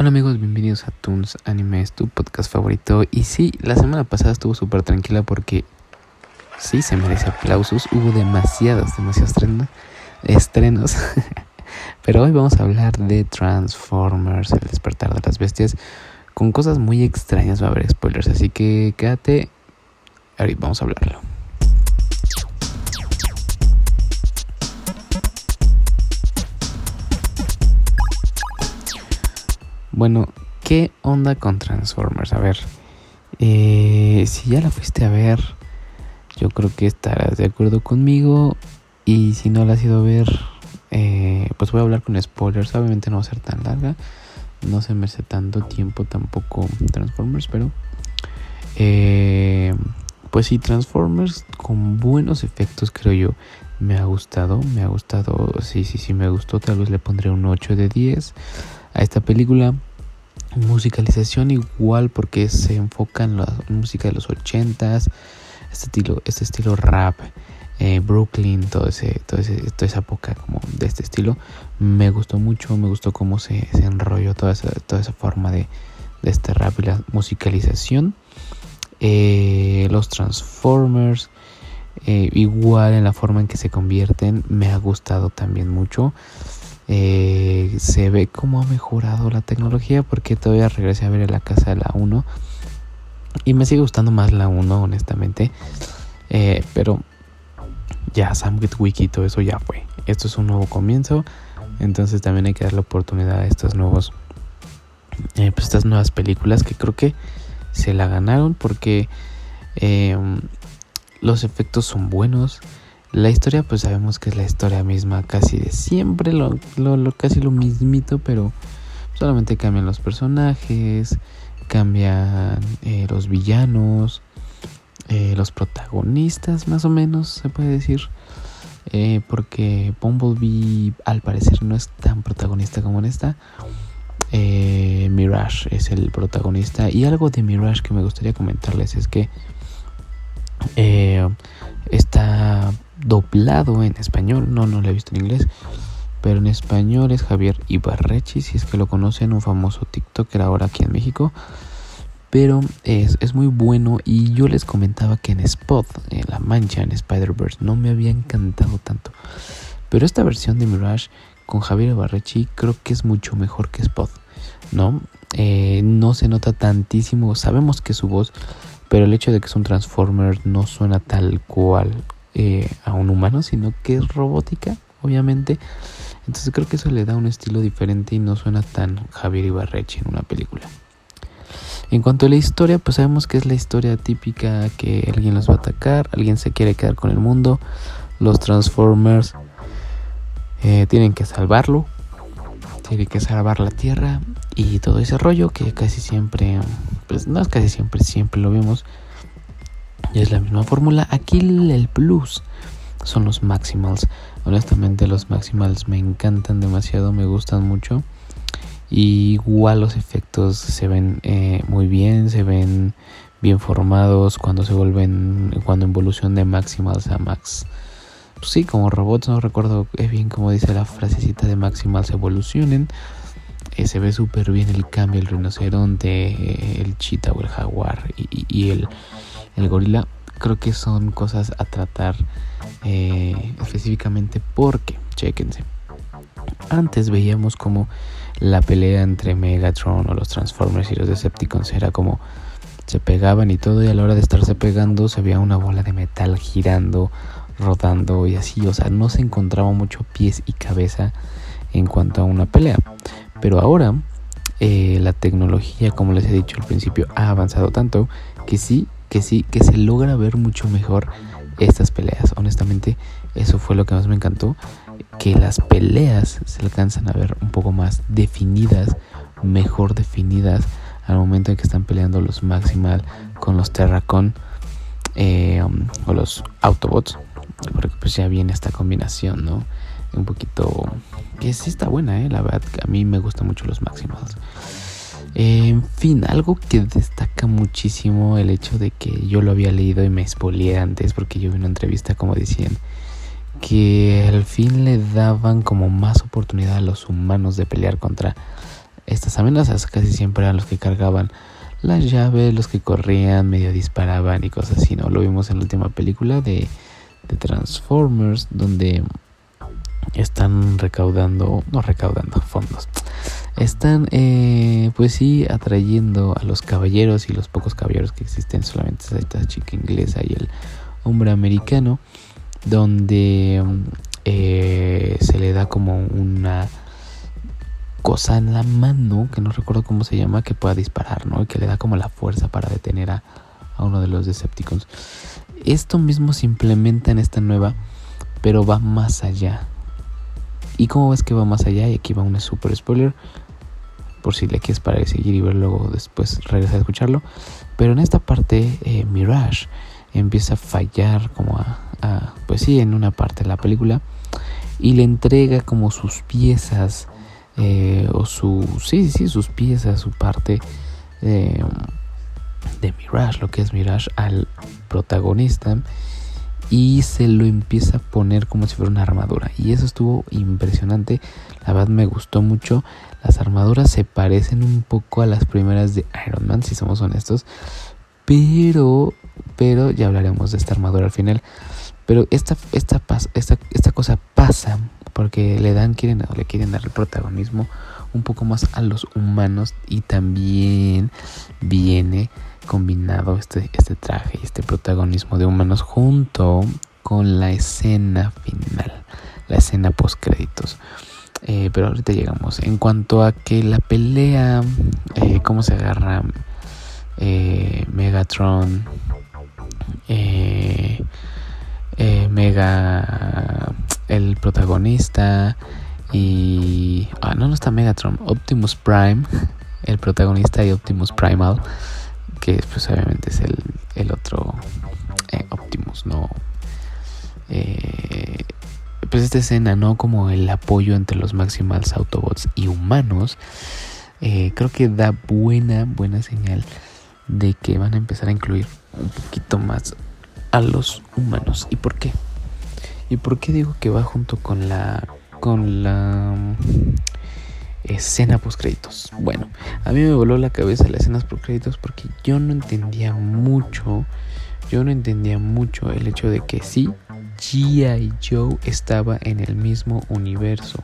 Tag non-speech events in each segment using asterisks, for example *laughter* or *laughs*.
Hola amigos, bienvenidos a Toons Animes, tu podcast favorito. Y sí, la semana pasada estuvo súper tranquila porque sí se merece aplausos. Hubo demasiados, demasiados estrenos. *laughs* Pero hoy vamos a hablar de Transformers, el despertar de las bestias. Con cosas muy extrañas va a haber spoilers, así que quédate. Ahorita vamos a hablarlo. Bueno, ¿qué onda con Transformers? A ver, eh, si ya la fuiste a ver, yo creo que estarás de acuerdo conmigo. Y si no la has ido a ver, eh, pues voy a hablar con spoilers. Obviamente no va a ser tan larga, no se me hace tanto tiempo tampoco Transformers, pero eh, pues sí, Transformers con buenos efectos, creo yo. Me ha gustado, me ha gustado. Sí, sí, sí, me gustó. Tal vez le pondré un 8 de 10 a esta película. Musicalización igual porque se enfoca en la música de los 80s, este estilo, este estilo rap, eh, Brooklyn, todo ese, todo toda esa época como de este estilo. Me gustó mucho, me gustó cómo se, se enrolló toda esa, toda esa forma de, de este rap y la musicalización. Eh, los Transformers, eh, igual en la forma en que se convierten, me ha gustado también mucho. Eh, se ve cómo ha mejorado la tecnología porque todavía regresé a ver la casa de la 1 y me sigue gustando más la 1 honestamente. Eh, pero ya Sam Wiki todo eso ya fue. Esto es un nuevo comienzo entonces también hay que dar la oportunidad a estos nuevos eh, pues estas nuevas películas que creo que se la ganaron porque los efectos son buenos la historia, pues sabemos que es la historia misma casi de siempre, lo, casi lo mismito, pero solamente cambian los personajes, cambian eh, los villanos, eh, los protagonistas, más o menos, se puede decir. Eh, porque Bumblebee al parecer no es tan protagonista como en esta. Mirage es el protagonista. Y algo de Mirage que me gustaría comentarles es que está doblado en español, no, no lo he visto en inglés, pero en español es Javier Ibarrechi, si es que lo conocen, un famoso TikToker ahora aquí en México. Pero es, es muy bueno y yo les comentaba que en Spot, en La Mancha, en Spider-Verse, no me había encantado tanto. Pero esta versión de Mirage con Javier Ibarrechi creo que es mucho mejor que Spot, ¿no? Eh, no se nota tantísimo, sabemos que su voz, pero el hecho de que es un Transformer no suena tal cual eh, a un humano, sino que es robótica, obviamente. Entonces creo que eso le da un estilo diferente y no suena tan Javier Ibarreche en una película. En cuanto a la historia, pues sabemos que es la historia típica que alguien los va a atacar, alguien se quiere quedar con el mundo, los Transformers eh, tienen que salvarlo, tienen que salvar la Tierra y todo ese rollo que casi siempre, pues no es casi siempre, siempre lo vemos y es la misma fórmula. Aquí el plus son los Maximals. Honestamente los Maximals me encantan demasiado, me gustan mucho. igual los efectos se ven eh, muy bien, se ven bien formados cuando se vuelven, cuando evolución de Maximals a Max. Pues sí, como robots, no recuerdo es bien como dice la frasecita de Maximals evolucionen. Eh, se ve súper bien el cambio, el rinoceronte, el cheetah o el jaguar y el el gorila, creo que son cosas a tratar eh, específicamente porque, chequense, antes veíamos como la pelea entre Megatron o los Transformers y los Decepticons era como se pegaban y todo y a la hora de estarse pegando se veía una bola de metal girando, rodando y así, o sea, no se encontraba mucho pies y cabeza en cuanto a una pelea. Pero ahora eh, la tecnología, como les he dicho al principio, ha avanzado tanto que sí que sí, que se logra ver mucho mejor estas peleas. Honestamente, eso fue lo que más me encantó, que las peleas se alcanzan a ver un poco más definidas, mejor definidas al momento en que están peleando los Maximal con los Terracon eh, um, o los Autobots, porque pues ya viene esta combinación, ¿no? Un poquito que sí está buena, ¿eh? La verdad, a mí me gustan mucho los Maximals. En fin, algo que destaca muchísimo el hecho de que yo lo había leído y me expolié antes porque yo vi una entrevista como decían que al fin le daban como más oportunidad a los humanos de pelear contra estas amenazas. Casi siempre eran los que cargaban las llaves, los que corrían, medio disparaban y cosas así, ¿no? Lo vimos en la última película de, de Transformers, donde están recaudando, no recaudando fondos, están eh, pues sí atrayendo a los caballeros y los pocos caballeros que existen, solamente esta chica inglesa y el hombre americano, donde eh, se le da como una cosa en la mano, que no recuerdo cómo se llama, que pueda disparar, ¿no? Y que le da como la fuerza para detener a uno de los Decepticons. Esto mismo se implementa en esta nueva, pero va más allá. ¿Y cómo ves que va más allá? Y aquí va un super spoiler. Por si le quieres para seguir y ver luego después regresar a escucharlo. Pero en esta parte, eh, Mirage empieza a fallar como a, Pues sí, en una parte de la película. Y le entrega como sus piezas. Eh, o su... Sí, sí, sus piezas, su parte. de Mirage, lo que es Mirage, al protagonista y se lo empieza a poner como si fuera una armadura. Y eso estuvo impresionante. La verdad me gustó mucho. Las armaduras se parecen un poco a las primeras de Iron Man, si somos honestos. Pero, pero ya hablaremos de esta armadura al final. Pero esta, esta, esta, esta cosa pasa porque le dan, quieren, le quieren dar el protagonismo un poco más a los humanos y también viene combinado este, este traje y este protagonismo de humanos junto con la escena final, la escena post créditos. Eh, pero ahorita llegamos. En cuanto a que la pelea, eh, cómo se agarra eh, Megatron, Mega, el protagonista y... Ah, no, no está Megatron, Optimus Prime, *laughs* el protagonista y Optimus Primal que pues obviamente es el, otro eh, Optimus, ¿no? Eh, pues esta escena, ¿no? Como el apoyo entre los Maximals Autobots y humanos, eh, creo que da buena, buena señal de que van a empezar a incluir un poquito más a los humanos. ¿Y por qué? ¿Y por qué digo que va junto con la con la escena post créditos. Bueno, a mí me voló la cabeza las escenas post créditos porque yo no entendía mucho, yo no entendía mucho el hecho de que sí, G.I. Joe estaba en el mismo universo.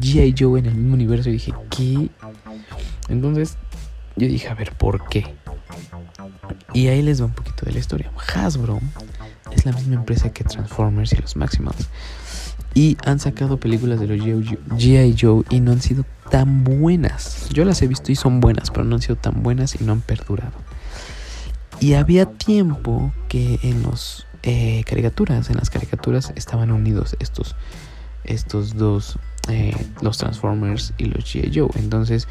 G.I. Joe en el mismo universo y dije, ¿qué? Entonces yo dije, a ver, ¿por qué? Y ahí les va un poquito de la historia. Hasbro es la misma empresa que Transformers y los Maximals. Y han sacado películas de los G.I. Joe y no han sido tan buenas. Yo las he visto y son buenas, pero no han sido tan buenas y no han perdurado. Y había tiempo que en los eh, caricaturas, en las caricaturas estaban unidos estos, estos dos, eh, los Transformers y los G.I. Joe. Entonces,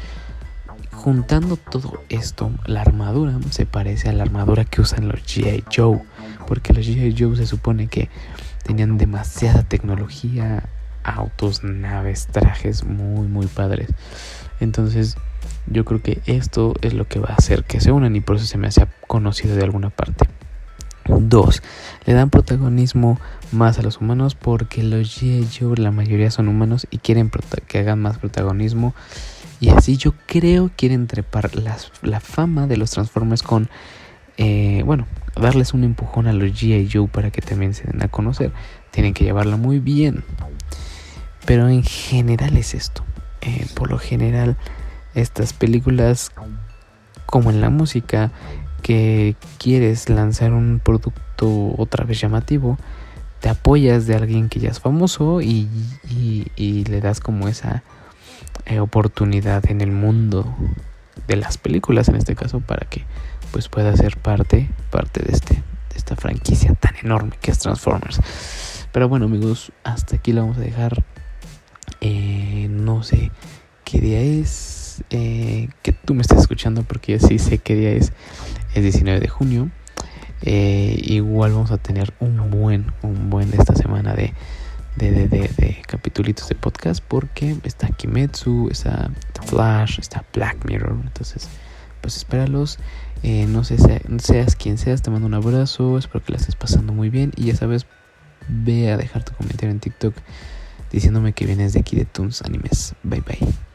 juntando todo esto, la armadura se parece a la armadura que usan los G.I. Joe. Porque los G.I. Joe se supone que Tenían demasiada tecnología, autos, naves, trajes muy, muy padres. Entonces, yo creo que esto es lo que va a hacer que se unan y por eso se me hace conocido de alguna parte. Dos, le dan protagonismo más a los humanos porque los G.I. la mayoría son humanos y quieren que hagan más protagonismo. Y así yo creo quieren trepar la fama de los Transformers con eh, bueno, darles un empujón a los GI Joe para que también se den a conocer. Tienen que llevarlo muy bien. Pero en general es esto. Eh, por lo general, estas películas, como en la música, que quieres lanzar un producto otra vez llamativo, te apoyas de alguien que ya es famoso y, le das como esa oportunidad en el mundo de las películas, en este caso, para que pues pueda ser parte, parte de, este, de esta franquicia tan enorme que es Transformers. Pero bueno amigos, hasta aquí lo vamos a dejar. Eh, no sé qué día es, eh, que tú me estás escuchando porque yo sí sé qué día es, es 19 de junio. Eh, igual vamos a tener un buen, un buen esta semana de, de, de, de, capitulitos de podcast porque está Kimetsu, está Flash, está Black Mirror. Entonces, pues espéralos. Eh, no sé, seas quien seas, te mando un abrazo, espero que la estés pasando muy bien y ya sabes, ve a dejar tu comentario en TikTok diciéndome que vienes de aquí de Toons Animes. Bye bye.